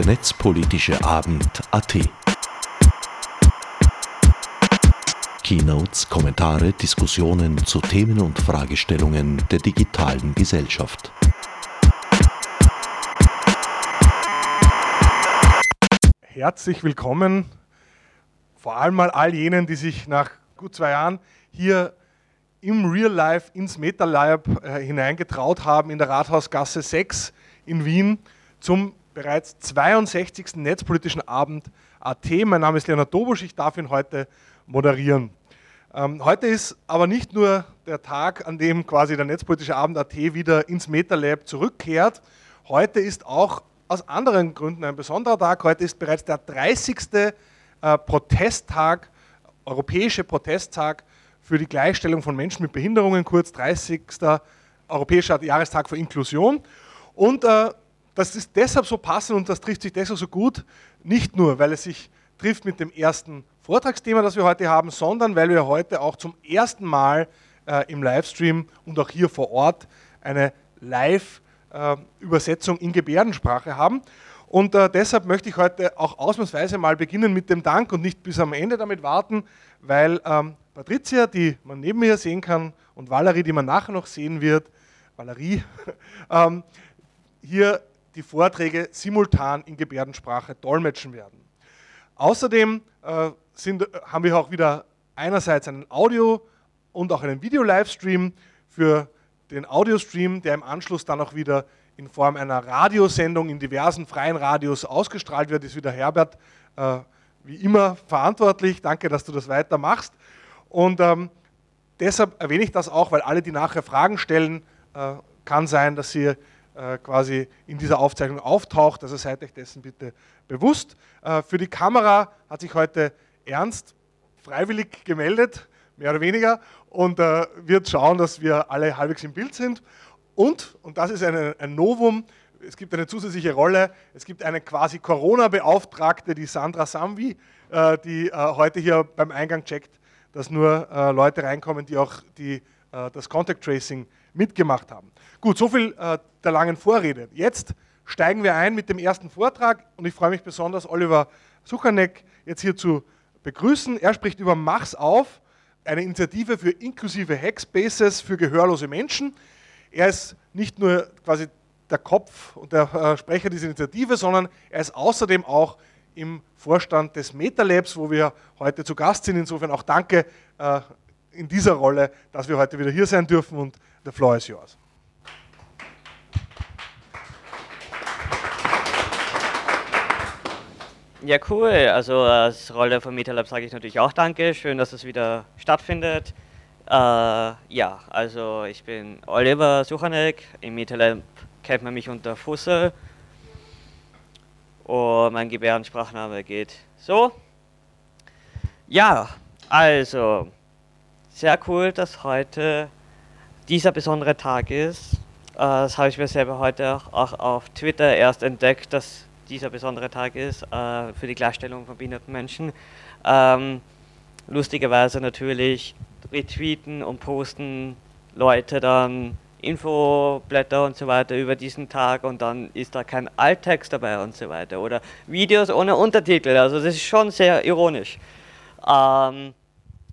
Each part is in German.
der Netzpolitische Abend AT. Keynotes, Kommentare, Diskussionen zu Themen und Fragestellungen der digitalen Gesellschaft. Herzlich willkommen, vor allem mal all jenen, die sich nach gut zwei Jahren hier im Real Life ins MetaLab äh, hineingetraut haben in der Rathausgasse 6 in Wien zum bereits 62. Netzpolitischen Abend AT. Mein Name ist Leonard Dobusch, ich darf ihn heute moderieren. Ähm, heute ist aber nicht nur der Tag, an dem quasi der Netzpolitische Abend AT wieder ins MetaLab zurückkehrt. Heute ist auch aus anderen Gründen ein besonderer Tag. Heute ist bereits der 30. Äh, Protesttag, europäische Protesttag für die Gleichstellung von Menschen mit Behinderungen, kurz 30. Europäischer Jahrestag für Inklusion. Und äh, das ist deshalb so passend und das trifft sich deshalb so gut, nicht nur, weil es sich trifft mit dem ersten Vortragsthema, das wir heute haben, sondern weil wir heute auch zum ersten Mal äh, im Livestream und auch hier vor Ort eine Live-Übersetzung äh, in Gebärdensprache haben. Und äh, deshalb möchte ich heute auch ausnahmsweise mal beginnen mit dem Dank und nicht bis am Ende damit warten, weil ähm, Patricia, die man neben mir sehen kann, und Valerie, die man nachher noch sehen wird, Valerie, ähm, hier die Vorträge simultan in Gebärdensprache dolmetschen werden. Außerdem äh, sind, haben wir auch wieder einerseits einen Audio- und auch einen Video-Livestream für den Audiostream, der im Anschluss dann auch wieder in Form einer Radiosendung in diversen freien Radios ausgestrahlt wird, ist wieder Herbert äh, wie immer verantwortlich. Danke, dass du das weitermachst. Und ähm, deshalb erwähne ich das auch, weil alle, die nachher Fragen stellen, äh, kann sein, dass sie quasi in dieser Aufzeichnung auftaucht. Also seid euch dessen bitte bewusst. Äh, für die Kamera hat sich heute Ernst freiwillig gemeldet, mehr oder weniger, und äh, wird schauen, dass wir alle halbwegs im Bild sind. Und, und das ist eine, ein Novum, es gibt eine zusätzliche Rolle, es gibt eine quasi Corona-Beauftragte, die Sandra Samwi, äh, die äh, heute hier beim Eingang checkt, dass nur äh, Leute reinkommen, die auch die, äh, das Contact Tracing mitgemacht haben. Gut, soviel äh, der langen Vorrede. Jetzt steigen wir ein mit dem ersten Vortrag und ich freue mich besonders, Oliver Suchanek jetzt hier zu begrüßen. Er spricht über Mach's auf, eine Initiative für inklusive Hackspaces für gehörlose Menschen. Er ist nicht nur quasi der Kopf und der äh, Sprecher dieser Initiative, sondern er ist außerdem auch im Vorstand des MetaLabs, wo wir heute zu Gast sind. Insofern auch danke äh, in dieser Rolle, dass wir heute wieder hier sein dürfen und the floor is yours. Ja, cool. Also als Rolle von MetaLab sage ich natürlich auch Danke. Schön, dass es wieder stattfindet. Äh, ja, also ich bin Oliver Suchanek. Im MetaLab kennt man mich unter Fussel. Und mein Gebärdensprachname geht so. Ja, also sehr cool, dass heute dieser besondere Tag ist. Äh, das habe ich mir selber heute auch auf Twitter erst entdeckt, dass dieser besondere Tag ist äh, für die Gleichstellung von behinderten Menschen. Ähm, lustigerweise natürlich retweeten und posten Leute dann Infoblätter und so weiter über diesen Tag und dann ist da kein Alttext dabei und so weiter oder Videos ohne Untertitel. Also das ist schon sehr ironisch. Ähm,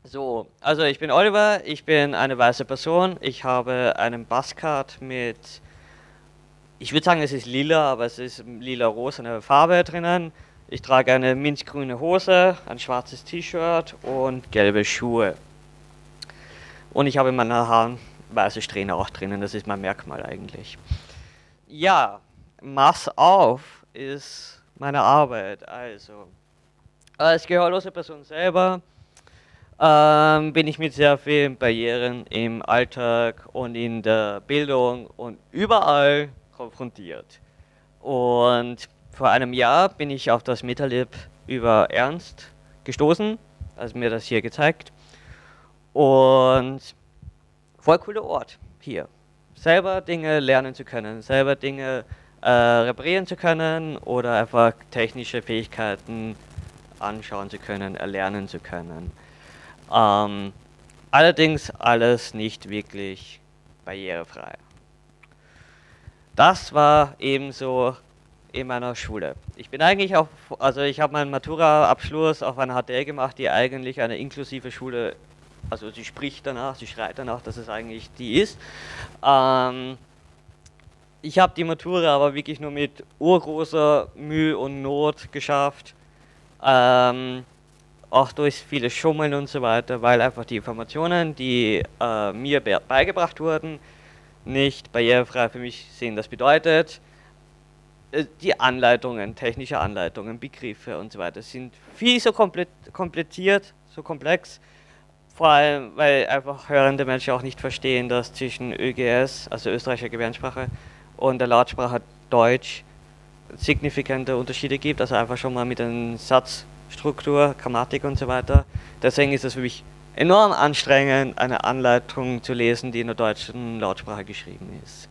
so, also ich bin Oliver, ich bin eine weiße Person, ich habe einen Buzzcard mit ich würde sagen, es ist lila, aber es ist lila-rosane Farbe drinnen. Ich trage eine minzgrüne Hose, ein schwarzes T-Shirt und gelbe Schuhe. Und ich habe in meinen Haaren weiße Strähne auch drinnen, das ist mein Merkmal eigentlich. Ja, Mass auf ist meine Arbeit. Also, als gehörlose Person selber ähm, bin ich mit sehr vielen Barrieren im Alltag und in der Bildung und überall konfrontiert. Und vor einem Jahr bin ich auf das MetaLib über Ernst gestoßen, also mir das hier gezeigt. Und voll cooler Ort hier. Selber Dinge lernen zu können, selber Dinge äh, reparieren zu können oder einfach technische Fähigkeiten anschauen zu können, erlernen zu können. Ähm, allerdings alles nicht wirklich barrierefrei. Das war ebenso in meiner Schule. Ich bin eigentlich auch, also ich habe meinen Matura-Abschluss auf einer HTL gemacht, die eigentlich eine inklusive Schule, also sie spricht danach, sie schreit danach, dass es eigentlich die ist. Ähm, ich habe die Matura aber wirklich nur mit urgroßer Mühe und Not geschafft. Ähm, auch durch viele Schummeln und so weiter, weil einfach die Informationen, die äh, mir beigebracht wurden, nicht barrierefrei für mich sind. Das bedeutet, äh, die Anleitungen, technische Anleitungen, Begriffe und so weiter sind viel so kompliziert, so komplex, vor allem, weil einfach hörende Menschen auch nicht verstehen, dass zwischen ÖGS, also österreichischer Gebärdensprache, und der Lautsprache Deutsch signifikante Unterschiede gibt, also einfach schon mal mit den Satzstruktur, Grammatik und so weiter. Deswegen ist es für mich enorm anstrengend, eine Anleitung zu lesen, die in der deutschen Lautsprache geschrieben ist.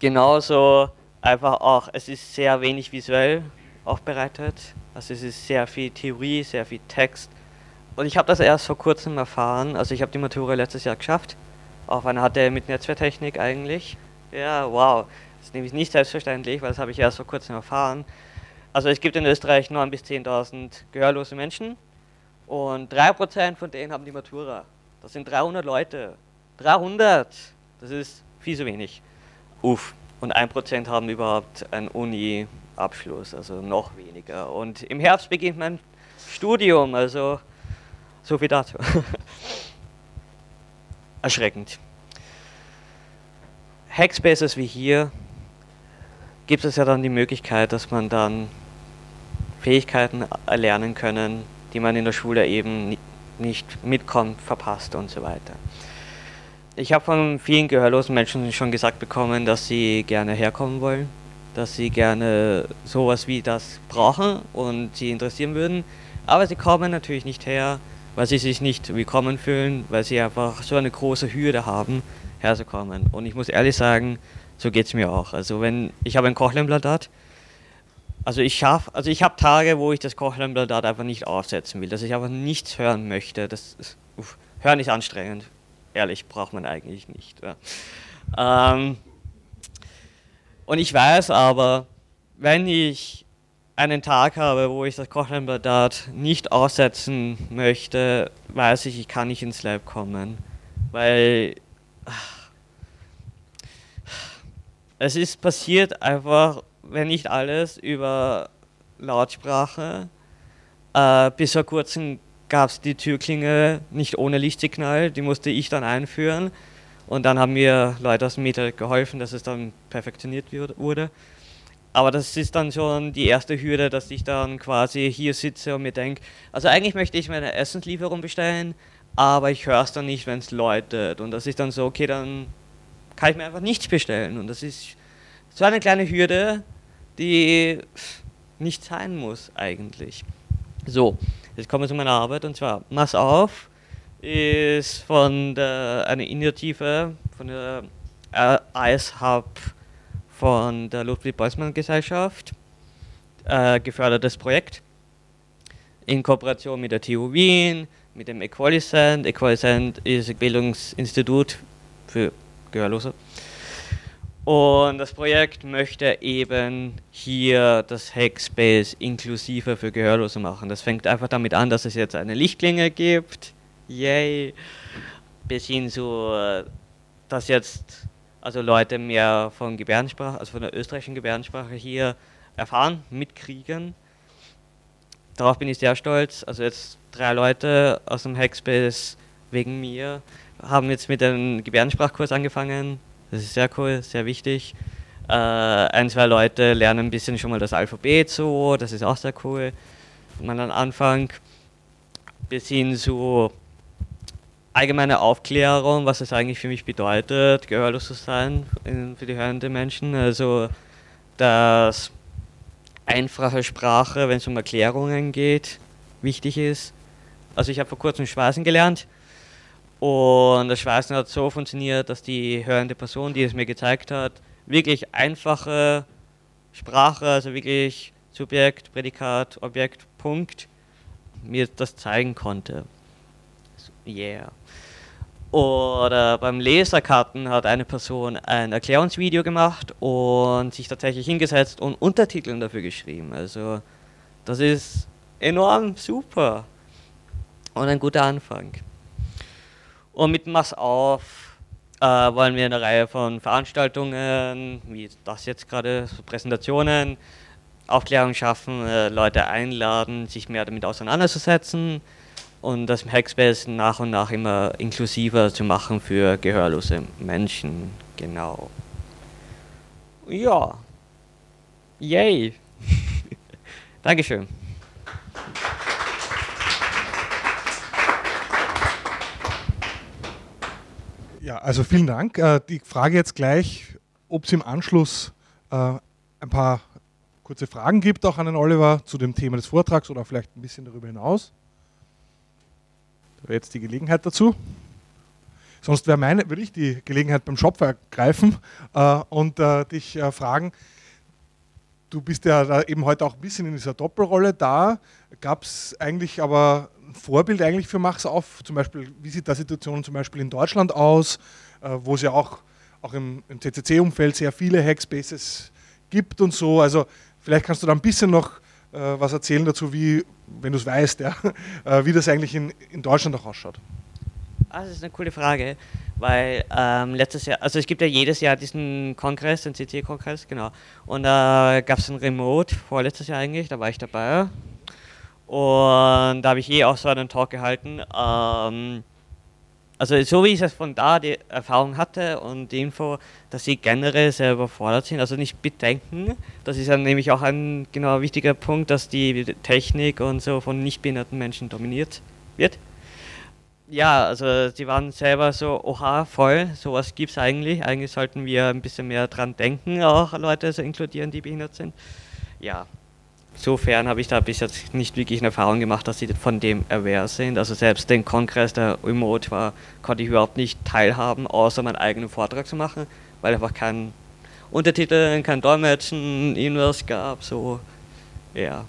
Genauso einfach auch, es ist sehr wenig visuell aufbereitet, also es ist sehr viel Theorie, sehr viel Text. Und ich habe das erst vor kurzem erfahren, also ich habe die Matura letztes Jahr geschafft, auf einer HTL mit Netzwerktechnik eigentlich. Ja, wow, das ist nämlich nicht selbstverständlich, weil das habe ich erst vor kurzem erfahren. Also es gibt in Österreich 9.000 bis 10.000 gehörlose Menschen und 3% von denen haben die Matura. Das sind 300 Leute. 300! Das ist viel zu wenig. Uff. Und 1% haben überhaupt einen Uni-Abschluss, also noch weniger. Und im Herbst beginnt mein Studium, also so viel dazu. Erschreckend. Hackspaces wie hier gibt es ja dann die Möglichkeit, dass man dann Fähigkeiten erlernen können, die man in der Schule eben nicht mitkommt, verpasst und so weiter. Ich habe von vielen gehörlosen Menschen schon gesagt bekommen, dass sie gerne herkommen wollen, dass sie gerne sowas wie das brauchen und sie interessieren würden, aber sie kommen natürlich nicht her, weil sie sich nicht willkommen fühlen, weil sie einfach so eine große Hürde haben, herzukommen. Und ich muss ehrlich sagen, so geht es mir auch. Also wenn ich habe ein Kochlemblatt also ich schaffe, also ich habe Tage, wo ich das Kochlemblatt einfach nicht aufsetzen will, dass ich einfach nichts hören möchte. Das ist, uff, hören ist anstrengend. Ehrlich, braucht man eigentlich nicht. Ja. Ähm, und ich weiß aber, wenn ich einen Tag habe, wo ich das Kochlemblatt nicht aussetzen möchte, weiß ich, ich kann nicht ins Lab kommen. Weil ach, es ist passiert einfach wenn nicht alles, über Lautsprache. Äh, bis vor kurzem gab es die Türklinge nicht ohne Lichtsignal, die musste ich dann einführen. Und dann haben mir Leute aus dem Meter geholfen, dass es dann perfektioniert wurde. Aber das ist dann schon die erste Hürde, dass ich dann quasi hier sitze und mir denke, also eigentlich möchte ich meine Essenslieferung bestellen, aber ich höre es dann nicht, wenn es läutet. Und das ist dann so, okay, dann kann ich mir einfach nichts bestellen. Und das ist so eine kleine Hürde, die nicht sein muss eigentlich. So, jetzt kommen wir zu meiner Arbeit und zwar Mass auf ist von der, eine Initiative von der Ice Hub von der Ludwig Boltzmann Gesellschaft äh, gefördertes Projekt in Kooperation mit der TU Wien, mit dem Equalicent. Equalicent ist ein Bildungsinstitut für Gehörlose und das Projekt möchte eben hier das Hackspace inklusiver für Gehörlose machen. Das fängt einfach damit an, dass es jetzt eine Lichtklinge gibt. Yay! Bis hin zu, dass jetzt also Leute mehr von Gebärdensprache, also von der österreichischen Gebärdensprache hier erfahren, mitkriegen. Darauf bin ich sehr stolz. Also jetzt drei Leute aus dem Hackspace wegen mir haben jetzt mit dem Gebärdensprachkurs angefangen das ist sehr cool, sehr wichtig. Äh, ein, zwei Leute lernen ein bisschen schon mal das Alphabet so, das ist auch sehr cool. Man am Anfang bis hin zu allgemeine Aufklärung, was es eigentlich für mich bedeutet, gehörlos zu sein für die hörenden Menschen. Also, dass einfache Sprache, wenn es um Erklärungen geht, wichtig ist. Also ich habe vor kurzem Schweißen gelernt und das Schweißen hat so funktioniert, dass die hörende Person, die es mir gezeigt hat, wirklich einfache Sprache, also wirklich Subjekt, Prädikat, Objekt, Punkt, mir das zeigen konnte. Yeah. Oder beim Laserkarten hat eine Person ein Erklärungsvideo gemacht und sich tatsächlich hingesetzt und Untertiteln dafür geschrieben. Also das ist enorm super und ein guter Anfang. Und mit Mass auf äh, wollen wir eine Reihe von Veranstaltungen, wie das jetzt gerade, so Präsentationen, Aufklärung schaffen, äh, Leute einladen, sich mehr damit auseinanderzusetzen und das Hackspace nach und nach immer inklusiver zu machen für gehörlose Menschen. Genau. Ja. Yay. Dankeschön. Ja, also vielen Dank. Äh, die Frage jetzt gleich, ob es im Anschluss äh, ein paar kurze Fragen gibt, auch an den Oliver zu dem Thema des Vortrags oder vielleicht ein bisschen darüber hinaus. Da wäre jetzt die Gelegenheit dazu. Sonst wäre meine, würde ich die Gelegenheit beim Shop ergreifen äh, und dich fragen. Du bist ja eben heute auch ein bisschen in dieser Doppelrolle da. Gab es eigentlich aber Vorbild eigentlich für Mach's auf? Zum Beispiel, wie sieht da Situation zum Beispiel in Deutschland aus, äh, wo es ja auch, auch im, im CCC-Umfeld sehr viele Hackspaces gibt und so. Also vielleicht kannst du da ein bisschen noch äh, was erzählen dazu, wie, wenn du es weißt, ja, äh, wie das eigentlich in, in Deutschland auch ausschaut. Ah, das ist eine coole Frage, weil ähm, letztes Jahr, also es gibt ja jedes Jahr diesen Kongress, den CT-Kongress, genau. Und da äh, gab es ein Remote, vorletztes Jahr eigentlich, da war ich dabei. Und da habe ich eh auch so einen Talk gehalten. Ähm, also so wie ich es von da die Erfahrung hatte und die Info, dass sie generell sehr überfordert sind, also nicht bedenken, das ist ja nämlich auch ein genau wichtiger Punkt, dass die Technik und so von nicht behinderten Menschen dominiert wird. Ja, also sie waren selber so, oha, voll, sowas gibt es eigentlich. Eigentlich sollten wir ein bisschen mehr dran denken, auch Leute zu inkludieren, die behindert sind. Ja, Insofern habe ich da bis jetzt nicht wirklich eine Erfahrung gemacht, dass sie von dem aware sind. Also selbst den Kongress, der remote war, konnte ich überhaupt nicht teilhaben, außer meinen eigenen Vortrag zu machen, weil einfach kein Untertitel, kein Dolmetschen, irgendwas gab. So, ja.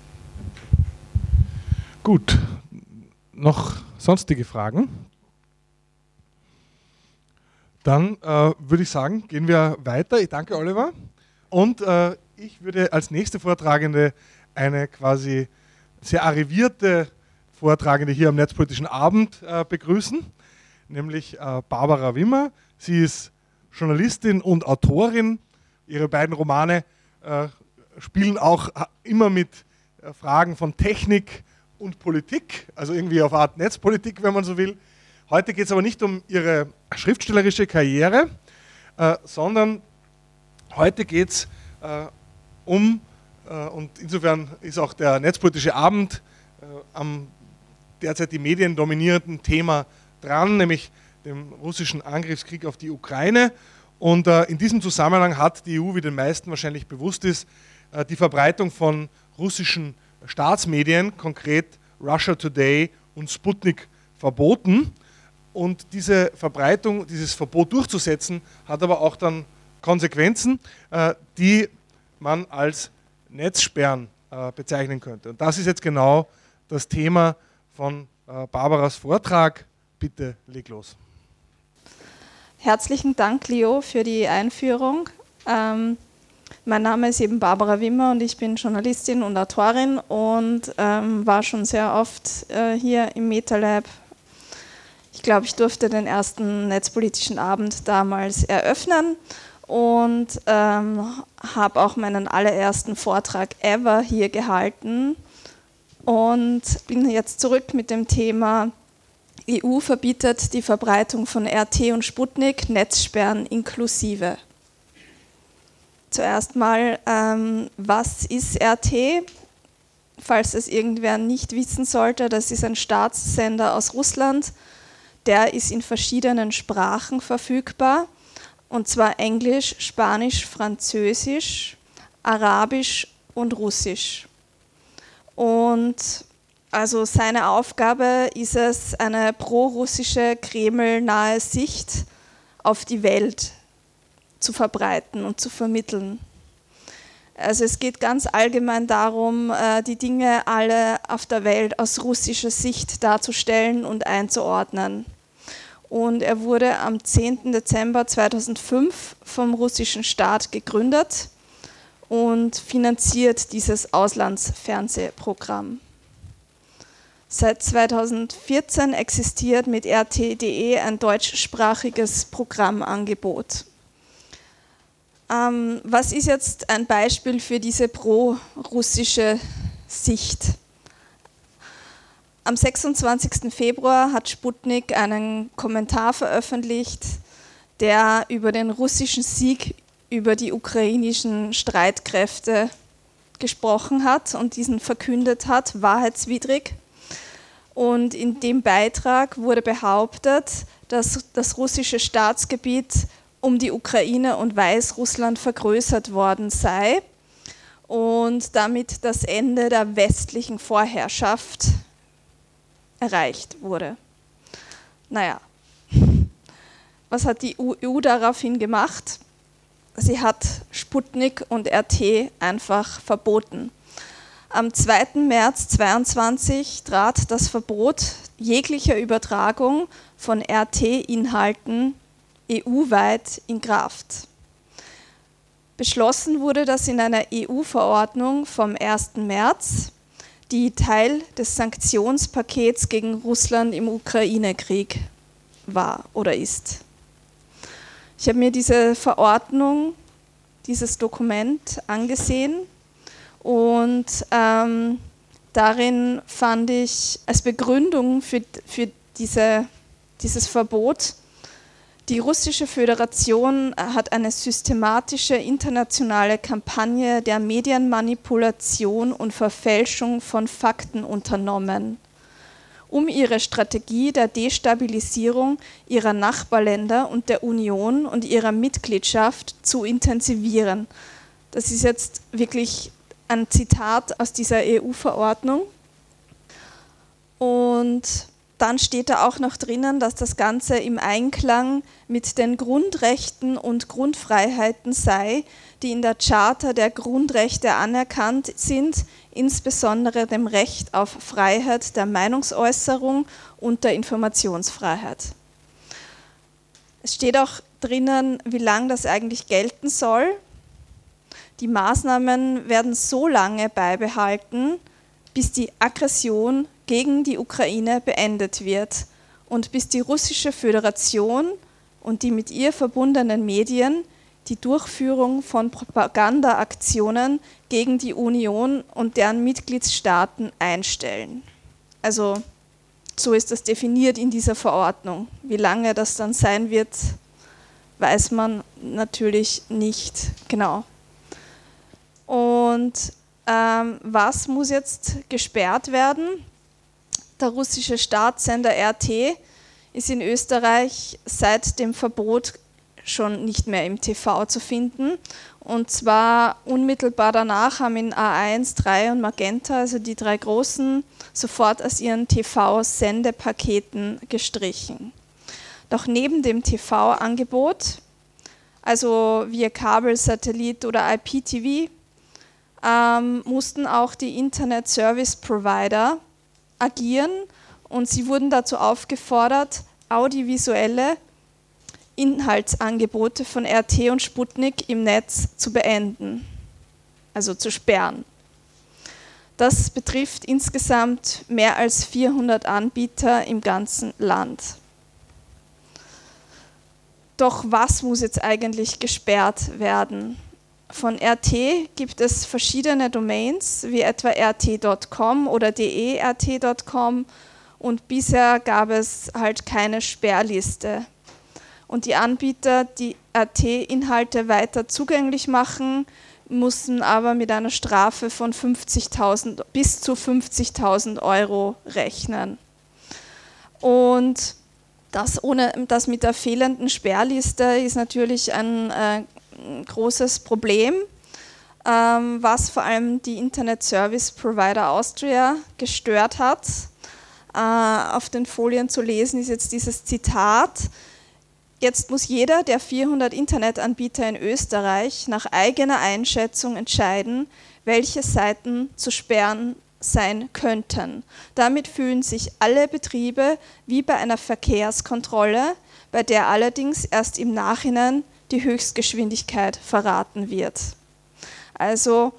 Gut. Noch sonstige Fragen? Dann äh, würde ich sagen, gehen wir weiter. Ich danke Oliver. Und äh, ich würde als nächste Vortragende eine quasi sehr arrivierte Vortragende hier am Netzpolitischen Abend äh, begrüßen, nämlich äh, Barbara Wimmer. Sie ist Journalistin und Autorin. Ihre beiden Romane äh, spielen auch äh, immer mit äh, Fragen von Technik und Politik, also irgendwie auf Art Netzpolitik, wenn man so will. Heute geht es aber nicht um ihre schriftstellerische Karriere, äh, sondern heute geht es um und insofern ist auch der netzpolitische Abend äh, am derzeit die Medien dominierenden Thema dran, nämlich dem russischen Angriffskrieg auf die Ukraine. Und äh, in diesem Zusammenhang hat die EU, wie den meisten wahrscheinlich bewusst ist, die Verbreitung von russischen Staatsmedien, konkret Russia Today und Sputnik, verboten. Und diese Verbreitung, dieses Verbot durchzusetzen, hat aber auch dann Konsequenzen, die man als Netzsperren äh, bezeichnen könnte. Und das ist jetzt genau das Thema von äh, Barbaras Vortrag. Bitte leg los. Herzlichen Dank, Leo, für die Einführung. Ähm, mein Name ist eben Barbara Wimmer und ich bin Journalistin und Autorin und ähm, war schon sehr oft äh, hier im MetaLab. Ich glaube, ich durfte den ersten netzpolitischen Abend damals eröffnen und ähm, habe auch meinen allerersten Vortrag ever hier gehalten und bin jetzt zurück mit dem Thema EU verbietet die Verbreitung von RT und Sputnik, Netzsperren inklusive. Zuerst mal, ähm, was ist RT? Falls es irgendwer nicht wissen sollte, das ist ein Staatssender aus Russland. Der ist in verschiedenen Sprachen verfügbar und zwar Englisch, Spanisch, Französisch, Arabisch und Russisch. Und also seine Aufgabe ist es, eine pro-russische, Kreml-nahe Sicht auf die Welt zu verbreiten und zu vermitteln. Also es geht ganz allgemein darum, äh, die Dinge alle auf der Welt aus russischer Sicht darzustellen und einzuordnen. Und er wurde am 10. Dezember 2005 vom russischen Staat gegründet und finanziert dieses Auslandsfernsehprogramm. Seit 2014 existiert mit RT.de ein deutschsprachiges Programmangebot. Ähm, was ist jetzt ein Beispiel für diese pro-russische Sicht? Am 26. Februar hat Sputnik einen Kommentar veröffentlicht, der über den russischen Sieg über die ukrainischen Streitkräfte gesprochen hat und diesen verkündet hat, wahrheitswidrig. Und in dem Beitrag wurde behauptet, dass das russische Staatsgebiet um die Ukraine und Weißrussland vergrößert worden sei und damit das Ende der westlichen Vorherrschaft erreicht wurde. Naja, was hat die EU daraufhin gemacht? Sie hat Sputnik und RT einfach verboten. Am 2. März 2022 trat das Verbot jeglicher Übertragung von RT-Inhalten EU-weit in Kraft. Beschlossen wurde das in einer EU-Verordnung vom 1. März, die Teil des Sanktionspakets gegen Russland im Ukraine-Krieg war oder ist. Ich habe mir diese Verordnung, dieses Dokument angesehen und ähm, darin fand ich als Begründung für, für diese, dieses Verbot, die russische Föderation hat eine systematische internationale Kampagne der Medienmanipulation und Verfälschung von Fakten unternommen, um ihre Strategie der Destabilisierung ihrer Nachbarländer und der Union und ihrer Mitgliedschaft zu intensivieren. Das ist jetzt wirklich ein Zitat aus dieser EU-Verordnung. Und dann steht da auch noch drinnen, dass das Ganze im Einklang mit den Grundrechten und Grundfreiheiten sei, die in der Charta der Grundrechte anerkannt sind, insbesondere dem Recht auf Freiheit der Meinungsäußerung und der Informationsfreiheit. Es steht auch drinnen, wie lange das eigentlich gelten soll. Die Maßnahmen werden so lange beibehalten, bis die Aggression gegen die Ukraine beendet wird und bis die russische Föderation und die mit ihr verbundenen Medien die Durchführung von Propagandaaktionen gegen die Union und deren Mitgliedstaaten einstellen. Also so ist das definiert in dieser Verordnung. Wie lange das dann sein wird, weiß man natürlich nicht genau. Und ähm, was muss jetzt gesperrt werden? Der russische Staatssender RT ist in Österreich seit dem Verbot schon nicht mehr im TV zu finden. Und zwar unmittelbar danach haben ihn A1, 3 und Magenta, also die drei großen, sofort aus ihren TV-Sendepaketen gestrichen. Doch neben dem TV-Angebot, also via Kabel, Satellit oder IPTV, ähm, mussten auch die Internet Service Provider agieren und sie wurden dazu aufgefordert, audiovisuelle Inhaltsangebote von RT und Sputnik im Netz zu beenden, also zu sperren. Das betrifft insgesamt mehr als 400 Anbieter im ganzen Land. Doch was muss jetzt eigentlich gesperrt werden? Von RT gibt es verschiedene Domains, wie etwa rt.com oder de.rt.com und bisher gab es halt keine Sperrliste. Und die Anbieter, die RT-Inhalte weiter zugänglich machen, mussten aber mit einer Strafe von 50.000 bis zu 50.000 Euro rechnen. Und das, ohne, das mit der fehlenden Sperrliste ist natürlich ein äh, großes Problem, ähm, was vor allem die Internet Service Provider Austria gestört hat. Äh, auf den Folien zu lesen ist jetzt dieses Zitat. Jetzt muss jeder der 400 Internetanbieter in Österreich nach eigener Einschätzung entscheiden, welche Seiten zu sperren sein könnten. Damit fühlen sich alle Betriebe wie bei einer Verkehrskontrolle, bei der allerdings erst im Nachhinein die Höchstgeschwindigkeit verraten wird. Also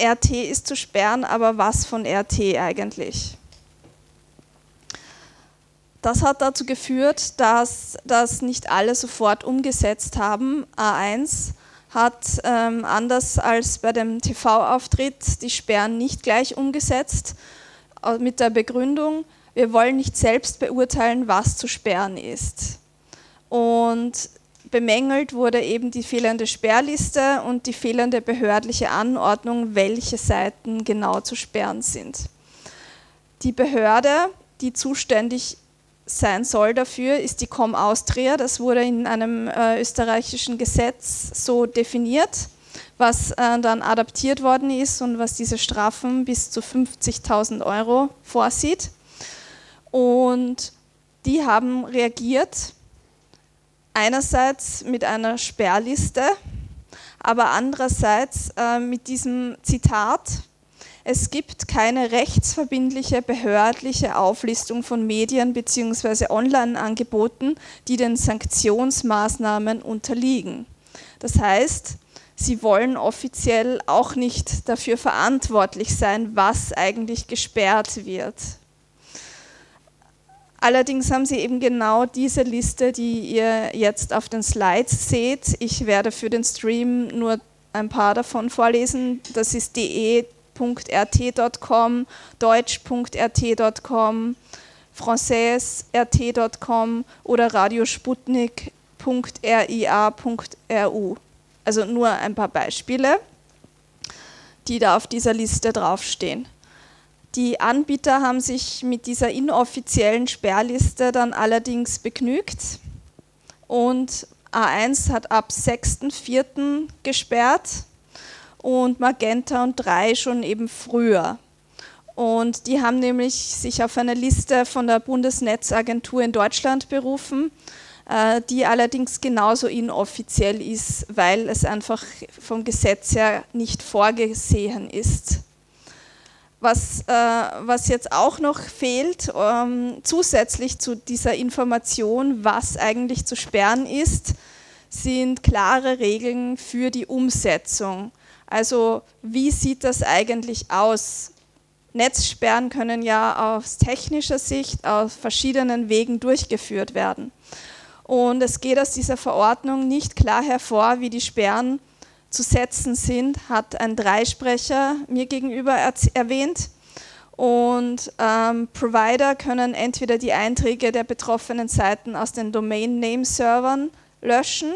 RT ist zu sperren, aber was von RT eigentlich? Das hat dazu geführt, dass das nicht alle sofort umgesetzt haben. A1 hat ähm, anders als bei dem TV-Auftritt die Sperren nicht gleich umgesetzt, äh, mit der Begründung, wir wollen nicht selbst beurteilen, was zu sperren ist. Und bemängelt wurde eben die fehlende Sperrliste und die fehlende behördliche Anordnung, welche Seiten genau zu sperren sind. Die Behörde, die zuständig sein soll dafür, ist die Com Austria. Das wurde in einem äh, österreichischen Gesetz so definiert, was äh, dann adaptiert worden ist und was diese Strafen bis zu 50.000 Euro vorsieht. Und die haben reagiert, einerseits mit einer Sperrliste, aber andererseits äh, mit diesem Zitat, es gibt keine rechtsverbindliche behördliche Auflistung von Medien bzw. Online-Angeboten, die den Sanktionsmaßnahmen unterliegen. Das heißt, sie wollen offiziell auch nicht dafür verantwortlich sein, was eigentlich gesperrt wird. Allerdings haben sie eben genau diese Liste, die ihr jetzt auf den Slides seht. Ich werde für den Stream nur ein paar davon vorlesen. Das ist de deutsch.rt.com, françaisrt.com oder radiosputnik.ria.ru. Also nur ein paar Beispiele, die da auf dieser Liste draufstehen. Die Anbieter haben sich mit dieser inoffiziellen Sperrliste dann allerdings begnügt und A1 hat ab 6.4. gesperrt und Magenta und 3 schon eben früher. Und die haben nämlich sich auf eine Liste von der Bundesnetzagentur in Deutschland berufen, äh, die allerdings genauso inoffiziell ist, weil es einfach vom Gesetz her nicht vorgesehen ist. Was, äh, was jetzt auch noch fehlt, ähm, zusätzlich zu dieser Information, was eigentlich zu sperren ist, sind klare Regeln für die Umsetzung. Also wie sieht das eigentlich aus? Netzsperren können ja aus technischer Sicht auf verschiedenen Wegen durchgeführt werden. Und es geht aus dieser Verordnung nicht klar hervor, wie die Sperren zu setzen sind, hat ein Dreisprecher mir gegenüber erwähnt. Und ähm, Provider können entweder die Einträge der betroffenen Seiten aus den Domain-Name-Servern löschen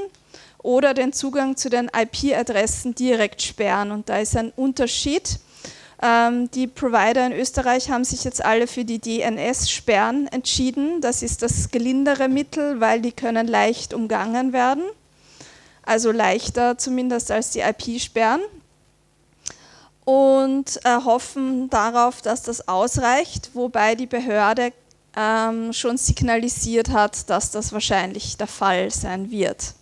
oder den Zugang zu den IP-Adressen direkt sperren. Und da ist ein Unterschied. Ähm, die Provider in Österreich haben sich jetzt alle für die DNS-Sperren entschieden. Das ist das gelindere Mittel, weil die können leicht umgangen werden. Also leichter zumindest als die IP-Sperren. Und äh, hoffen darauf, dass das ausreicht, wobei die Behörde ähm, schon signalisiert hat, dass das wahrscheinlich der Fall sein wird.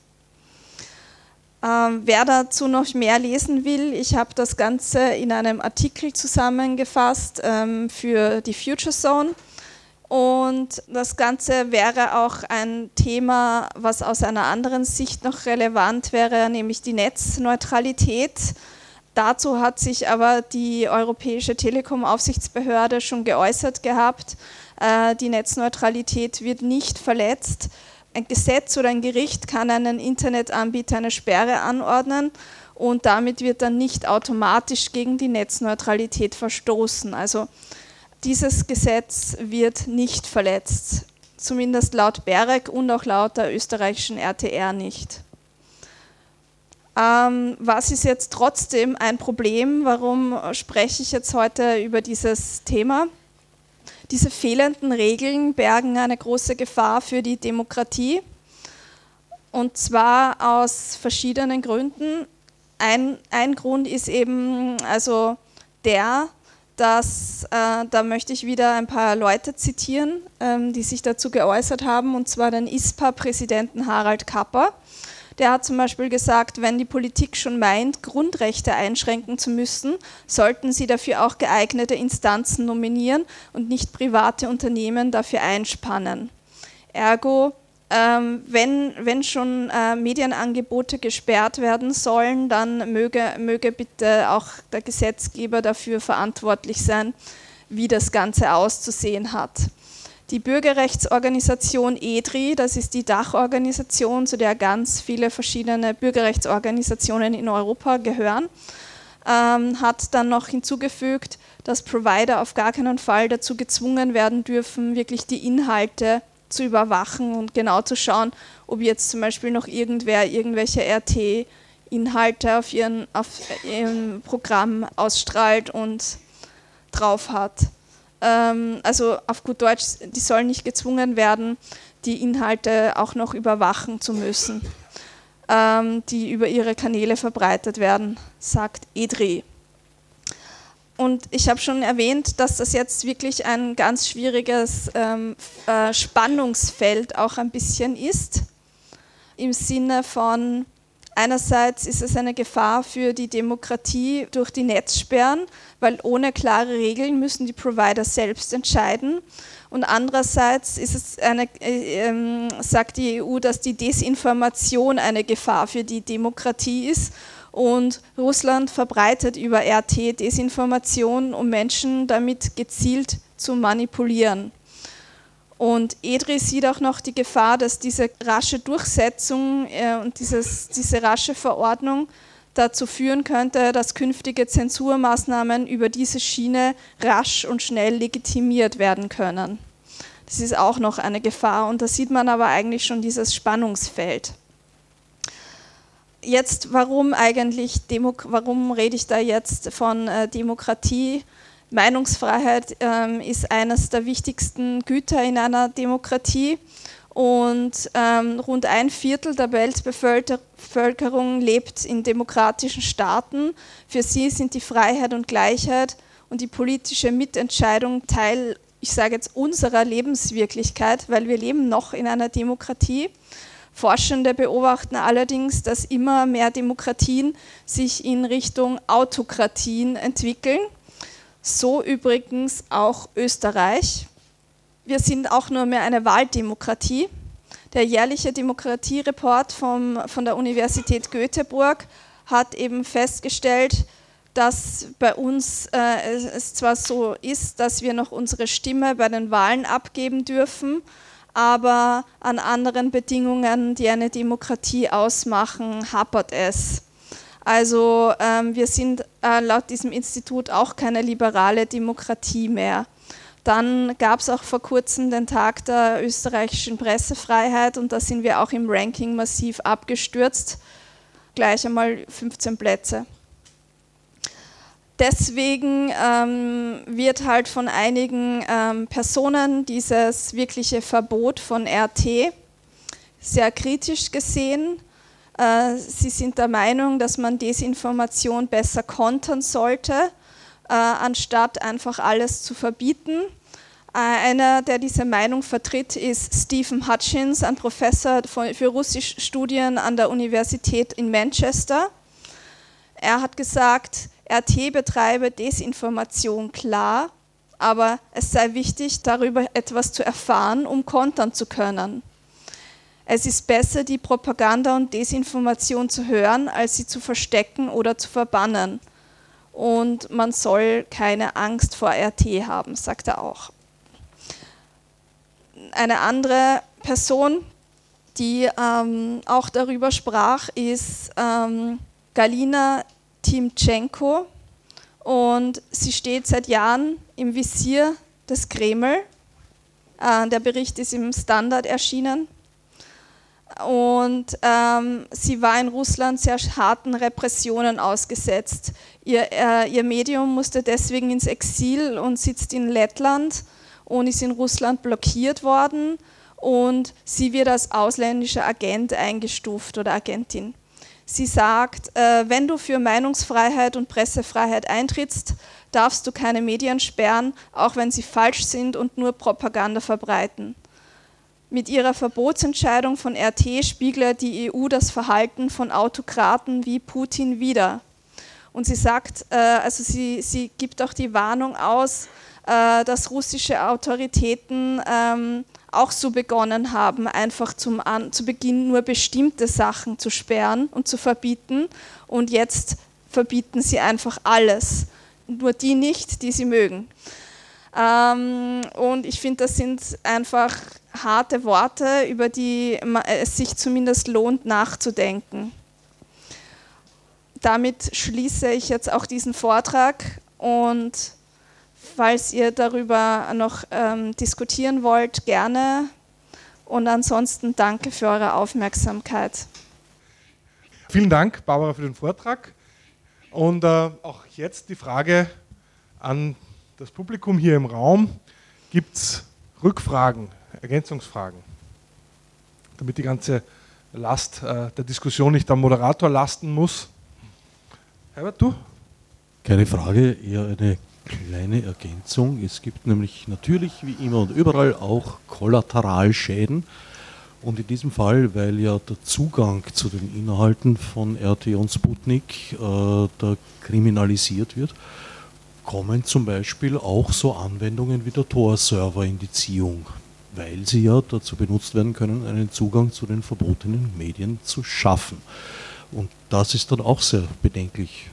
Ähm, wer dazu noch mehr lesen will, ich habe das Ganze in einem Artikel zusammengefasst ähm, für die Future Zone. Und das Ganze wäre auch ein Thema, was aus einer anderen Sicht noch relevant wäre, nämlich die Netzneutralität. Dazu hat sich aber die Europäische Telekom-Aufsichtsbehörde schon geäußert gehabt. Äh, die Netzneutralität wird nicht verletzt ein Gesetz oder ein Gericht kann einen Internetanbieter eine Sperre anordnen und damit wird dann nicht automatisch gegen die Netzneutralität verstoßen. Also dieses Gesetz wird nicht verletzt, zumindest laut BEREC und auch laut der österreichischen RTR nicht. Ähm, was ist jetzt trotzdem ein Problem? Warum spreche ich jetzt heute über dieses Thema? Diese fehlenden Regeln bergen eine große Gefahr für die Demokratie. Und zwar aus verschiedenen Gründen. Ein, ein Grund ist eben also der, dass, äh, da möchte ich wieder ein paar Leute zitieren, ähm, die sich dazu geäußert haben, und zwar den ISPA-Präsidenten Harald Kapper. Der hat zum Beispiel gesagt, wenn die Politik schon meint, Grundrechte einschränken zu müssen, sollten sie dafür auch geeignete Instanzen nominieren und nicht private Unternehmen dafür einspannen. Ergo, ähm, wenn, wenn schon äh, Medienangebote gesperrt werden sollen, dann möge, möge bitte auch der Gesetzgeber dafür verantwortlich sein, wie das Ganze auszusehen hat. Die Bürgerrechtsorganisation EDRI, das ist die Dachorganisation, zu der ganz viele verschiedene Bürgerrechtsorganisationen in Europa gehören, ähm, hat dann noch hinzugefügt, dass Provider auf gar keinen Fall dazu gezwungen werden dürfen, wirklich die Inhalte zu überwachen und genau zu schauen, ob jetzt zum Beispiel noch irgendwer irgendwelche RT-Inhalte auf, auf ihrem Programm ausstrahlt und drauf hat. Ähm, also auf gut Deutsch, die sollen nicht gezwungen werden, die Inhalte auch noch überwachen zu müssen, ähm, die über ihre Kanäle verbreitet werden, sagt EDRI. Und ich habe schon erwähnt, dass das jetzt wirklich ein ganz schwieriges ähm, äh, Spannungsfeld auch ein bisschen ist, im Sinne von, einerseits ist es eine Gefahr für die Demokratie durch die Netzsperren, weil ohne klare Regeln müssen die Provider selbst entscheiden. Und andererseits ist es eine, äh, äh, sagt die EU, dass die Desinformation eine Gefahr für die Demokratie ist und Russland verbreitet über RT Desinformation, um Menschen damit gezielt zu manipulieren. Und EDRI sieht auch noch die Gefahr, dass diese rasche Durchsetzung äh, und dieses, diese rasche Verordnung dazu führen könnte, dass künftige Zensurmaßnahmen über diese Schiene rasch und schnell legitimiert werden können. Das ist auch noch eine Gefahr und da sieht man aber eigentlich schon dieses Spannungsfeld jetzt, warum eigentlich, Demo warum rede ich da jetzt von äh, Demokratie? Meinungsfreiheit ähm, ist eines der wichtigsten Güter in einer Demokratie und ähm, rund ein Viertel der Weltbevölkerung lebt in demokratischen Staaten. Für sie sind die Freiheit und Gleichheit und die politische Mitentscheidung Teil, ich sage jetzt, unserer Lebenswirklichkeit, weil wir leben noch in einer Demokratie. Forschende beobachten allerdings, dass immer mehr Demokratien sich in Richtung Autokratien entwickeln. So übrigens auch Österreich. Wir sind auch nur mehr eine Wahldemokratie. Der jährliche Demokratiereport vom, von der Universität Göteborg hat eben festgestellt, dass bei uns äh, es zwar so ist, dass wir noch unsere Stimme bei den Wahlen abgeben dürfen, aber an anderen Bedingungen, die eine Demokratie ausmachen, hapert es. Also ähm, wir sind äh, laut diesem Institut auch keine liberale Demokratie mehr. Dann gab es auch vor kurzem den Tag der österreichischen Pressefreiheit und da sind wir auch im Ranking massiv abgestürzt. Gleich einmal 15 Plätze deswegen ähm, wird halt von einigen ähm, Personen dieses wirkliche Verbot von RT sehr kritisch gesehen. Äh, sie sind der Meinung, dass man Desinformation besser kontern sollte, äh, anstatt einfach alles zu verbieten. Äh, einer, der diese Meinung vertritt, ist Stephen Hutchins, ein Professor für Russischstudien an der Universität in Manchester. Er hat gesagt, RT betreibe Desinformation klar, aber es sei wichtig, darüber etwas zu erfahren, um kontern zu können. Es ist besser, die Propaganda und Desinformation zu hören, als sie zu verstecken oder zu verbannen. Und man soll keine Angst vor RT haben, sagt er auch. Eine andere Person, die ähm, auch darüber sprach, ist ähm, Galina Timchenko und sie steht seit Jahren im Visier des Kreml. Äh, der Bericht ist im Standard erschienen. Und ähm, sie war in Russland sehr harten Repressionen ausgesetzt. Ihr, äh, ihr Medium musste deswegen ins Exil und sitzt in Lettland und ist in Russland blockiert worden. Und sie wird als ausländischer Agent eingestuft oder Agentin. Sie sagt, äh, wenn du für Meinungsfreiheit und Pressefreiheit eintrittst, darfst du keine Medien sperren, auch wenn sie falsch sind und nur Propaganda verbreiten. Mit ihrer Verbotsentscheidung von RT spiegelt die EU das Verhalten von Autokraten wie Putin wider. Und sie sagt, äh, also sie, sie gibt auch die Warnung aus, äh, dass russische Autoritäten ähm, auch so begonnen haben, einfach zum An zu Beginn nur bestimmte Sachen zu sperren und zu verbieten. Und jetzt verbieten sie einfach alles. Nur die nicht, die sie mögen. Ähm, und ich finde, das sind einfach harte Worte, über die es sich zumindest lohnt nachzudenken. Damit schließe ich jetzt auch diesen Vortrag und falls ihr darüber noch ähm, diskutieren wollt, gerne. Und ansonsten danke für eure Aufmerksamkeit. Vielen Dank, Barbara, für den Vortrag. Und äh, auch jetzt die Frage an das Publikum hier im Raum. Gibt es Rückfragen, Ergänzungsfragen? Damit die ganze Last äh, der Diskussion nicht am Moderator lasten muss. Herbert, du? Keine Frage, eher eine kleine Ergänzung. Es gibt nämlich natürlich wie immer und überall auch Kollateralschäden. Und in diesem Fall, weil ja der Zugang zu den Inhalten von RT und Sputnik äh, da kriminalisiert wird, kommen zum Beispiel auch so Anwendungen wie der Tor-Server in die Ziehung, weil sie ja dazu benutzt werden können, einen Zugang zu den verbotenen Medien zu schaffen. Und das ist dann auch sehr bedenklich.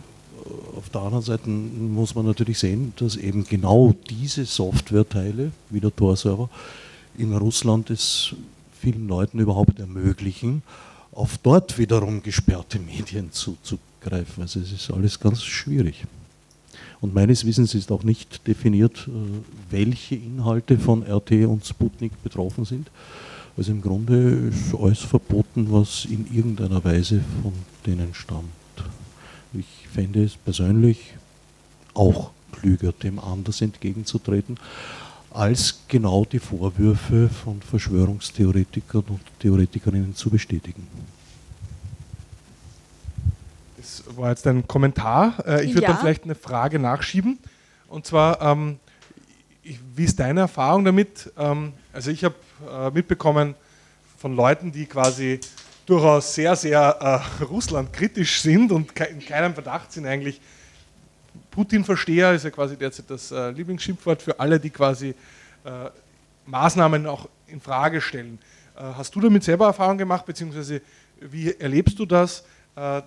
Auf der anderen Seite muss man natürlich sehen, dass eben genau diese Softwareteile, wie der Tor-Server, in Russland es vielen Leuten überhaupt ermöglichen, auf dort wiederum gesperrte Medien zuzugreifen. Also es ist alles ganz schwierig. Und meines Wissens ist auch nicht definiert, äh, welche Inhalte von RT und Sputnik betroffen sind. Also im Grunde ist alles verboten, was in irgendeiner Weise von denen stammt. Ich fände es persönlich auch klüger, dem anders entgegenzutreten, als genau die Vorwürfe von Verschwörungstheoretikern und Theoretikerinnen zu bestätigen. Das war jetzt ein Kommentar. Äh, ich würde ja. dann vielleicht eine Frage nachschieben. Und zwar, ähm, wie ist deine Erfahrung damit? Ähm, also ich habe äh, mitbekommen von Leuten, die quasi durchaus sehr, sehr äh, Russland-kritisch sind und in keinem Verdacht sind eigentlich. Putin-Versteher ist ja quasi derzeit das äh, Lieblingsschimpfwort für alle, die quasi äh, Maßnahmen auch in Frage stellen. Äh, hast du damit selber Erfahrung gemacht, beziehungsweise wie erlebst du das? Äh,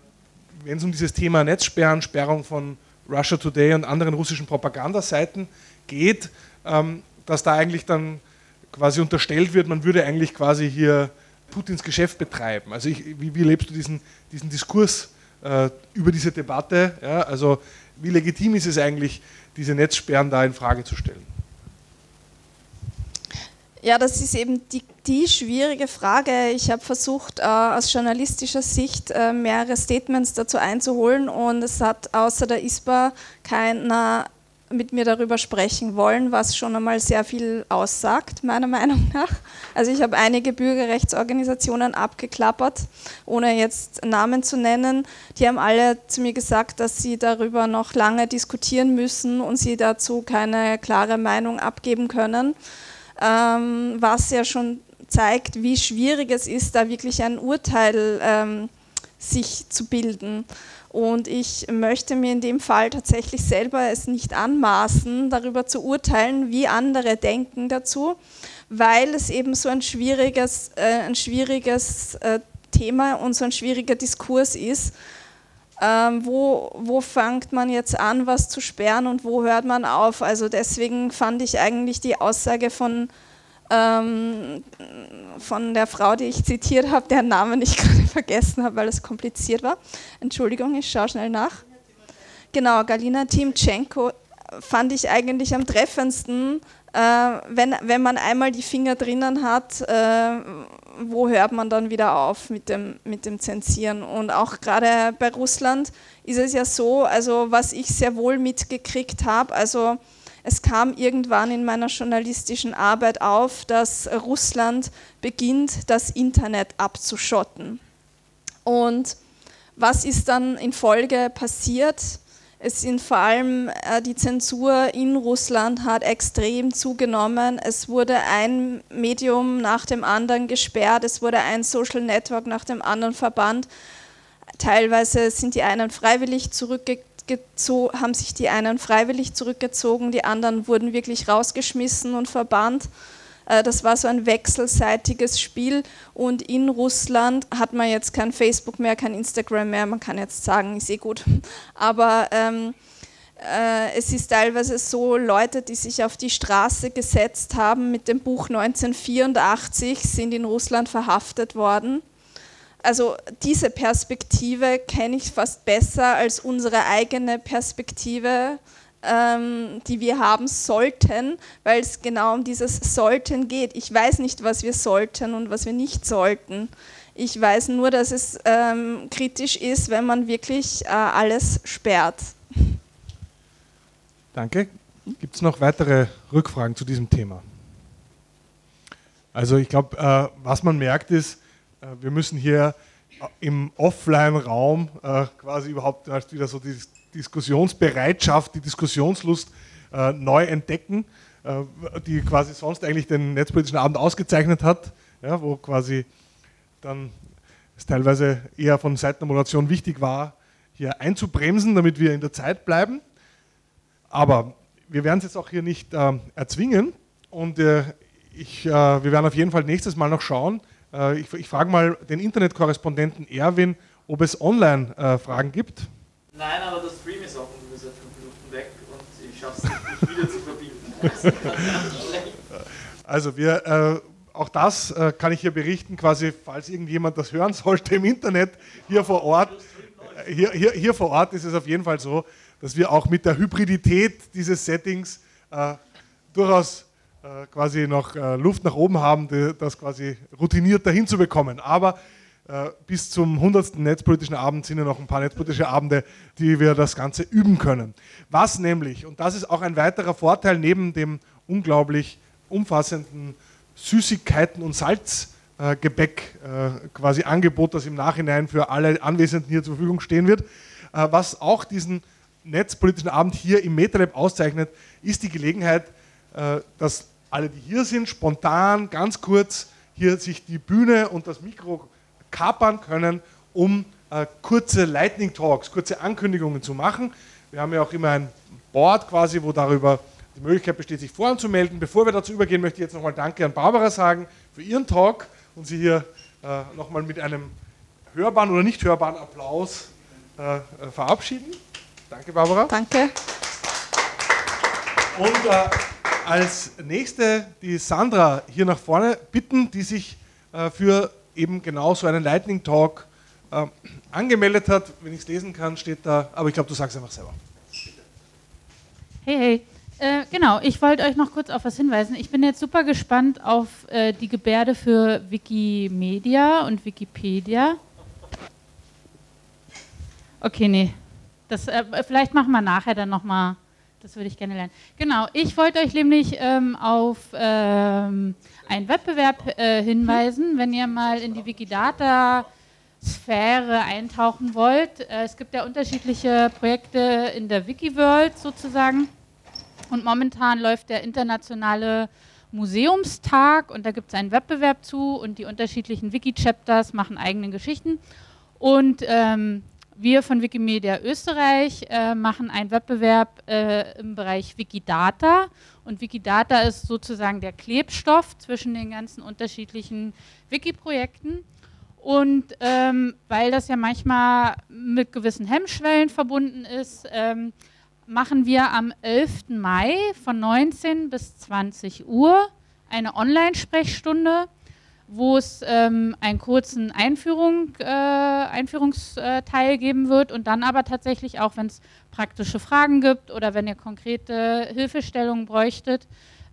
wenn es um dieses Thema Netzsperren, Sperrung von Russia Today und anderen russischen Propagandaseiten geht, ähm, dass da eigentlich dann quasi unterstellt wird, man würde eigentlich quasi hier Putins Geschäft betreiben. Also ich, wie, wie lebst du diesen, diesen Diskurs äh, über diese Debatte? Ja? Also wie legitim ist es eigentlich, diese Netzsperren da in Frage zu stellen? Ja, das ist eben die, die schwierige Frage. Ich habe versucht, äh, aus journalistischer Sicht äh, mehrere Statements dazu einzuholen und es hat außer der ISPA keiner mit mir darüber sprechen wollen, was schon einmal sehr viel aussagt, meiner Meinung nach. Also ich habe einige Bürgerrechtsorganisationen abgeklappert, ohne jetzt Namen zu nennen. Die haben alle zu mir gesagt, dass sie darüber noch lange diskutieren müssen und sie dazu keine klare Meinung abgeben können ähm, was ja schon zeigt, wie schwierig es ist, da wirklich ein Urteil ähm, sich zu bilden. Und ich möchte mir in dem Fall tatsächlich selber es nicht anmaßen, darüber zu urteilen, wie andere denken dazu, weil es eben so ein schwieriges, äh, ein schwieriges äh, Thema und so ein schwieriger Diskurs ist. Ähm, wo, wo fängt man jetzt an, was zu sperren und wo hört man auf? Also deswegen fand ich eigentlich die Aussage von, ähm, von der Frau, die ich zitiert habe, deren Namen ich gerade vergessen habe, weil es kompliziert war. Entschuldigung, ich schaue schnell nach. Genau, Galina Timchenko fand ich eigentlich am treffendsten, äh, wenn, wenn man einmal die Finger drinnen hat, äh, wo hört man dann wieder auf mit dem, mit dem Zensieren? Und auch gerade bei Russland ist es ja so, also was ich sehr wohl mitgekriegt habe, also es kam irgendwann in meiner journalistischen Arbeit auf, dass Russland beginnt, das Internet abzuschotten. Und was ist dann in Folge passiert? Es sind vor allem äh, die Zensur in Russland hat extrem zugenommen. Es wurde ein Medium nach dem anderen gesperrt, es wurde ein Social Network nach dem anderen verbannt. Teilweise sind die einen freiwillig zurückgezogen, haben sich die einen freiwillig zurückgezogen, die anderen wurden wirklich rausgeschmissen und verbannt. Äh, das war so ein wechselseitiges Spiel und in Russland hat man jetzt kein Facebook mehr, kein Instagram mehr. Man kann jetzt sagen, ist eh gut. Aber ähm, äh, es ist teilweise so, Leute, die sich auf die Straße gesetzt haben mit dem Buch 1984, sind in Russland verhaftet worden. Also diese Perspektive kenne ich fast besser als unsere eigene Perspektive ähm, die wir haben sollten, weil es genau um dieses Sollten geht. Ich weiß nicht, was wir sollten und was wir nicht sollten. Ich weiß nur, dass es ähm, kritisch ist, wenn man wirklich äh, alles sperrt. Danke. Gibt es noch weitere Rückfragen zu diesem Thema? Also ich glaube, äh, was man merkt ist, wir müssen hier im Offline-Raum äh, quasi überhaupt wieder so dieses Diskussionsbereitschaft, die Diskussionslust äh, neu entdecken, äh, die quasi sonst eigentlich den netzpolitischen Abend ausgezeichnet hat, ja, wo quasi dann es teilweise eher von Seiten der Moderation wichtig war, hier einzubremsen, damit wir in der Zeit bleiben. Aber wir werden es jetzt auch hier nicht äh, erzwingen und äh, ich, äh, wir werden auf jeden Fall nächstes Mal noch schauen. Äh, ich, ich frage mal den Internetkorrespondenten Erwin, ob es Online-Fragen gibt. Nein, aber der Stream ist auch ungefähr fünf Minuten weg und ich schaffe es nicht, wieder zu verbinden. Also wir, äh, auch das äh, kann ich hier berichten, quasi, falls irgendjemand das hören sollte im Internet, hier vor Ort, äh, hier, hier, hier vor Ort ist es auf jeden Fall so, dass wir auch mit der Hybridität dieses Settings äh, durchaus äh, quasi noch äh, Luft nach oben haben, die, das quasi routiniert dahin zu bekommen. Aber äh, bis zum 100. netzpolitischen Abend sind ja noch ein paar netzpolitische Abende, die wir das Ganze üben können. Was nämlich, und das ist auch ein weiterer Vorteil neben dem unglaublich umfassenden Süßigkeiten und Salzgebäck äh, quasi Angebot, das im Nachhinein für alle Anwesenden hier zur Verfügung stehen wird, was auch diesen netzpolitischen Abend hier im MetaLab auszeichnet, ist die Gelegenheit, dass alle, die hier sind, spontan, ganz kurz hier sich die Bühne und das Mikro kapern können, um äh, kurze Lightning Talks, kurze Ankündigungen zu machen. Wir haben ja auch immer ein Board quasi, wo darüber die Möglichkeit besteht, sich voranzumelden. Bevor wir dazu übergehen, möchte ich jetzt nochmal Danke an Barbara sagen für ihren Talk und sie hier äh, nochmal mit einem hörbaren oder nicht hörbaren Applaus äh, äh, verabschieden. Danke, Barbara. Danke. Und äh, als nächste die Sandra hier nach vorne bitten, die sich äh, für eben genau so einen Lightning Talk äh, angemeldet hat. Wenn ich es lesen kann, steht da, aber ich glaube, du sagst einfach selber. Hey, hey. Äh, genau, ich wollte euch noch kurz auf was hinweisen. Ich bin jetzt super gespannt auf äh, die Gebärde für Wikimedia und Wikipedia. Okay, nee. Das, vielleicht machen wir nachher dann nochmal das würde ich gerne lernen. Genau, ich wollte euch nämlich ähm, auf ähm, einen Wettbewerb äh, hinweisen, wenn ihr mal in die Wikidata-Sphäre eintauchen wollt. Äh, es gibt ja unterschiedliche Projekte in der Wikiworld sozusagen. Und momentan läuft der internationale Museumstag und da gibt es einen Wettbewerb zu und die unterschiedlichen Wiki-Chapters machen eigene Geschichten. Und ähm, wir von Wikimedia Österreich äh, machen einen Wettbewerb äh, im Bereich Wikidata. Und Wikidata ist sozusagen der Klebstoff zwischen den ganzen unterschiedlichen Wiki-Projekten. Und ähm, weil das ja manchmal mit gewissen Hemmschwellen verbunden ist, ähm, machen wir am 11. Mai von 19 bis 20 Uhr eine Online-Sprechstunde wo es ähm, einen kurzen Einführung, äh, Einführungsteil geben wird und dann aber tatsächlich auch, wenn es praktische Fragen gibt oder wenn ihr konkrete Hilfestellungen bräuchtet,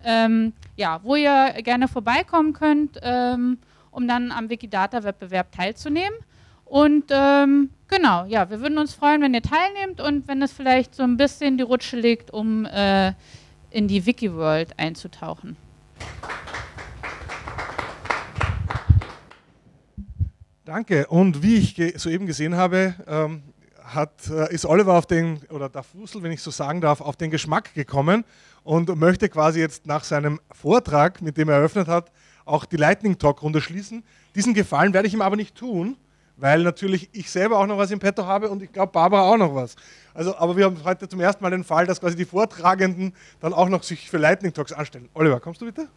ähm, ja, wo ihr gerne vorbeikommen könnt, ähm, um dann am Wikidata-Wettbewerb teilzunehmen. Und ähm, genau, ja, wir würden uns freuen, wenn ihr teilnehmt und wenn es vielleicht so ein bisschen die Rutsche legt, um äh, in die Wiki-World einzutauchen. Danke. Und wie ich ge soeben gesehen habe, ähm, hat, äh, ist Oliver auf den, oder der Fussel, wenn ich so sagen darf, auf den Geschmack gekommen und möchte quasi jetzt nach seinem Vortrag, mit dem er eröffnet hat, auch die Lightning Talk Runde schließen. Diesen Gefallen werde ich ihm aber nicht tun, weil natürlich ich selber auch noch was im Petto habe und ich glaube Barbara auch noch was. Also, aber wir haben heute zum ersten Mal den Fall, dass quasi die Vortragenden dann auch noch sich für Lightning Talks anstellen. Oliver, kommst du bitte?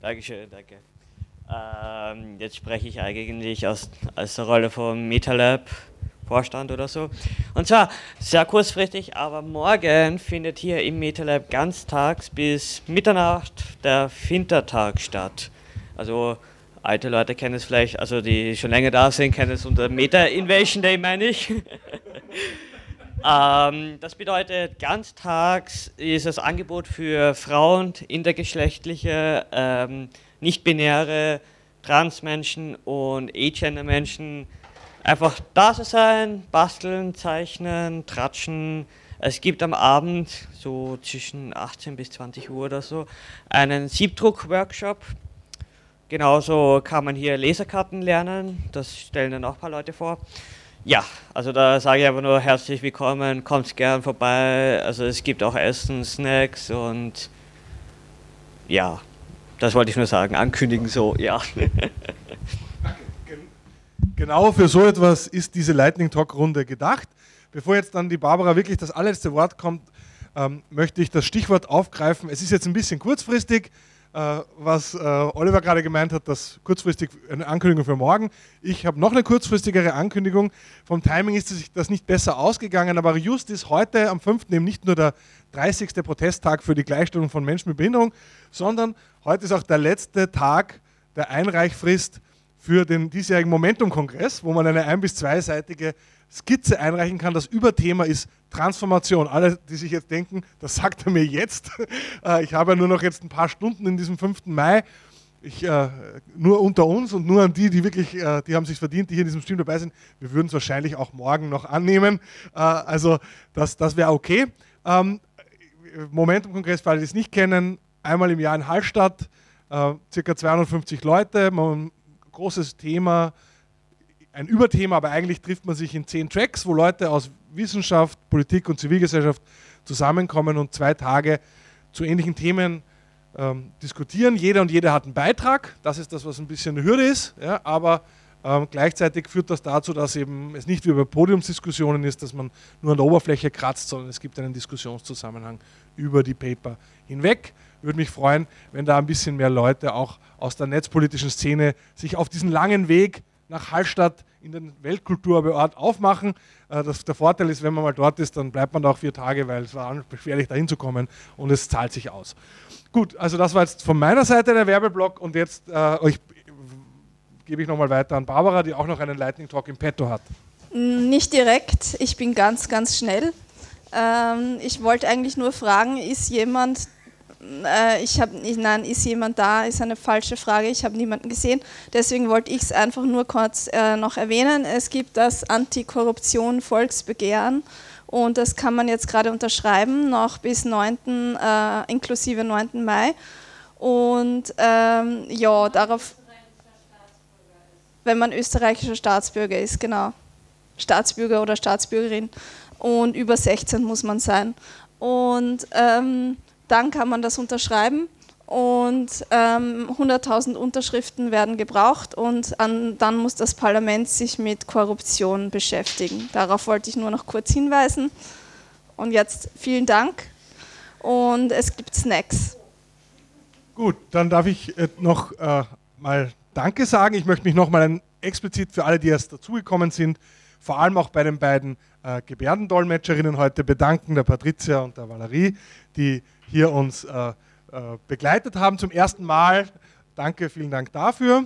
Dankeschön, danke. Ähm, jetzt spreche ich eigentlich aus, aus der Rolle vom MetaLab Vorstand oder so. Und zwar sehr kurzfristig, aber morgen findet hier im MetaLab ganztags bis Mitternacht der Fintertag statt. Also alte Leute kennen es vielleicht, also die schon länger da sind, kennen es unter Meta Invasion Day, meine ich. ähm, das bedeutet, ganztags ist das Angebot für Frauen, intergeschlechtliche, ähm, nicht-binäre, Transmenschen und A-Gender-Menschen einfach da zu sein, basteln, zeichnen, tratschen. Es gibt am Abend, so zwischen 18 bis 20 Uhr oder so, einen Siebdruck-Workshop. Genauso kann man hier Laserkarten lernen, das stellen dann auch ein paar Leute vor. Ja, also da sage ich einfach nur herzlich willkommen, kommt gern vorbei. Also es gibt auch Essen, Snacks und ja, das wollte ich nur sagen, ankündigen so, ja. Genau für so etwas ist diese Lightning Talk Runde gedacht. Bevor jetzt dann die Barbara wirklich das allerletzte Wort kommt, ähm, möchte ich das Stichwort aufgreifen. Es ist jetzt ein bisschen kurzfristig, äh, was äh, Oliver gerade gemeint hat, dass kurzfristig eine Ankündigung für morgen. Ich habe noch eine kurzfristigere Ankündigung. Vom Timing ist das nicht besser ausgegangen, aber just ist heute am 5. eben nicht nur der 30. Protesttag für die Gleichstellung von Menschen mit Behinderung, sondern heute ist auch der letzte Tag der Einreichfrist für den diesjährigen Momentum-Kongress, wo man eine ein- bis zweiseitige Skizze einreichen kann. Das Überthema ist Transformation. Alle, die sich jetzt denken, das sagt er mir jetzt. Äh, ich habe ja nur noch jetzt ein paar Stunden in diesem 5. Mai. Ich, äh, nur unter uns und nur an die, die wirklich, äh, die haben sich verdient, die hier in diesem Stream dabei sind. Wir würden es wahrscheinlich auch morgen noch annehmen. Also das, das wäre okay. Ähm, Momentum-Kongress, für alle, die es nicht kennen, einmal im Jahr in Hallstatt, äh, circa 250 Leute. Man großes Thema, ein Überthema, aber eigentlich trifft man sich in zehn Tracks, wo Leute aus Wissenschaft, Politik und Zivilgesellschaft zusammenkommen und zwei Tage zu ähnlichen Themen ähm, diskutieren. Jeder und jede hat einen Beitrag, das ist das, was ein bisschen eine Hürde ist, ja, aber ähm, gleichzeitig führt das dazu, dass eben es nicht wie bei Podiumsdiskussionen ist, dass man nur an der Oberfläche kratzt, sondern es gibt einen Diskussionszusammenhang über die Paper hinweg. Würde mich freuen, wenn da ein bisschen mehr Leute auch aus der netzpolitischen Szene sich auf diesen langen Weg nach Hallstatt in den Weltkulturort aufmachen. Äh, das, der Vorteil ist, wenn man mal dort ist, dann bleibt man da auch vier Tage, weil es war beschwerlich dahin zu kommen und es zahlt sich aus. Gut, also das war jetzt von meiner Seite der Werbeblock und jetzt äh, euch gebe ich nochmal weiter an Barbara, die auch noch einen Lightning Talk im Petto hat. Nicht direkt, ich bin ganz, ganz schnell. Ähm, ich wollte eigentlich nur fragen, ist jemand, äh, ich habe, nein, ist jemand da, ist eine falsche Frage, ich habe niemanden gesehen. Deswegen wollte ich es einfach nur kurz äh, noch erwähnen. Es gibt das Antikorruption-Volksbegehren und das kann man jetzt gerade unterschreiben, noch bis 9., äh, inklusive 9. Mai. Und ähm, ja, darauf wenn man österreichischer Staatsbürger ist, genau. Staatsbürger oder Staatsbürgerin. Und über 16 muss man sein. Und ähm, dann kann man das unterschreiben und ähm, 100.000 Unterschriften werden gebraucht und an, dann muss das Parlament sich mit Korruption beschäftigen. Darauf wollte ich nur noch kurz hinweisen. Und jetzt vielen Dank und es gibt Snacks. Gut, dann darf ich äh, noch äh, mal Danke sagen. Ich möchte mich nochmal explizit für alle, die erst dazugekommen sind, vor allem auch bei den beiden äh, Gebärdendolmetscherinnen heute bedanken, der Patricia und der Valerie, die hier uns äh, äh, begleitet haben zum ersten Mal. Danke, vielen Dank dafür.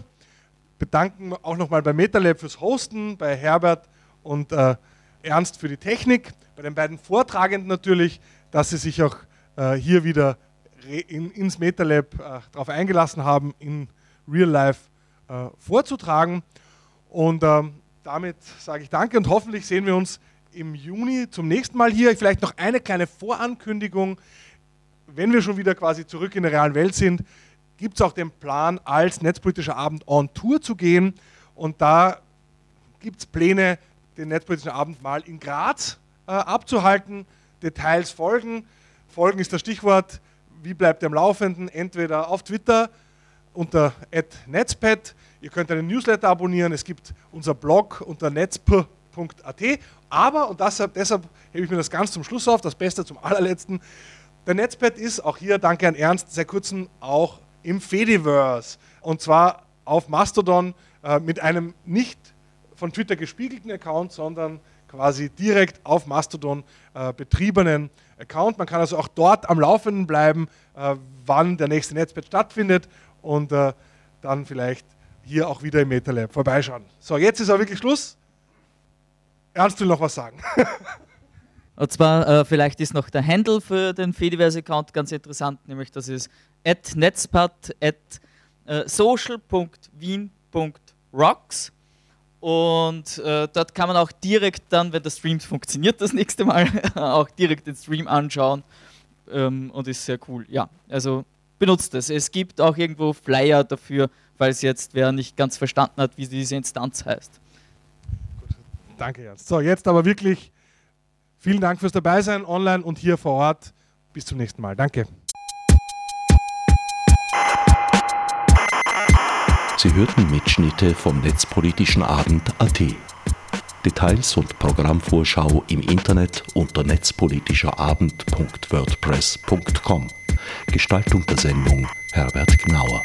Bedanken auch nochmal bei MetaLab fürs Hosten, bei Herbert und äh, Ernst für die Technik, bei den beiden Vortragenden natürlich, dass sie sich auch äh, hier wieder in, ins MetaLab äh, darauf eingelassen haben, in Real Life äh, vorzutragen. Und ähm, damit sage ich danke und hoffentlich sehen wir uns im Juni zum nächsten Mal hier. Vielleicht noch eine kleine Vorankündigung. Wenn wir schon wieder quasi zurück in der realen Welt sind, gibt es auch den Plan, als netzpolitischer Abend on Tour zu gehen. Und da gibt es Pläne, den Netzpolitischen Abend mal in Graz äh, abzuhalten. Details folgen. Folgen ist das Stichwort. Wie bleibt ihr am Laufenden? Entweder auf Twitter unter @netzpad. Ihr könnt einen Newsletter abonnieren. Es gibt unser Blog unter netzp.at. Aber, und deshalb, deshalb hebe ich mir das ganz zum Schluss auf, das Beste zum allerletzten. Der Netzpad ist, auch hier danke an Ernst, seit kurzem auch im Fediverse. Und zwar auf Mastodon äh, mit einem nicht von Twitter gespiegelten Account, sondern quasi direkt auf Mastodon äh, betriebenen Account. Man kann also auch dort am Laufenden bleiben, äh, wann der nächste Netzpad stattfindet und äh, dann vielleicht hier auch wieder im MetaLab vorbeischauen. So, jetzt ist aber wirklich Schluss. Ernst will noch was sagen. Und zwar, äh, vielleicht ist noch der Handle für den Fediverse-Account ganz interessant, nämlich das ist at netzpad at äh, social.wien.rocks. Und äh, dort kann man auch direkt dann, wenn der Stream funktioniert, das nächste Mal auch direkt den Stream anschauen. Ähm, und ist sehr cool. Ja, also benutzt es. Es gibt auch irgendwo Flyer dafür, falls jetzt wer nicht ganz verstanden hat, wie diese Instanz heißt. Danke, Ernst. So, jetzt aber wirklich vielen Dank fürs Dabeisein online und hier vor Ort. Bis zum nächsten Mal. Danke. Sie hörten Mitschnitte vom Netzpolitischen Abend AT. Details und Programmvorschau im Internet unter netzpolitischerabend.wordpress.com. Gestaltung der Sendung Herbert Gnauer.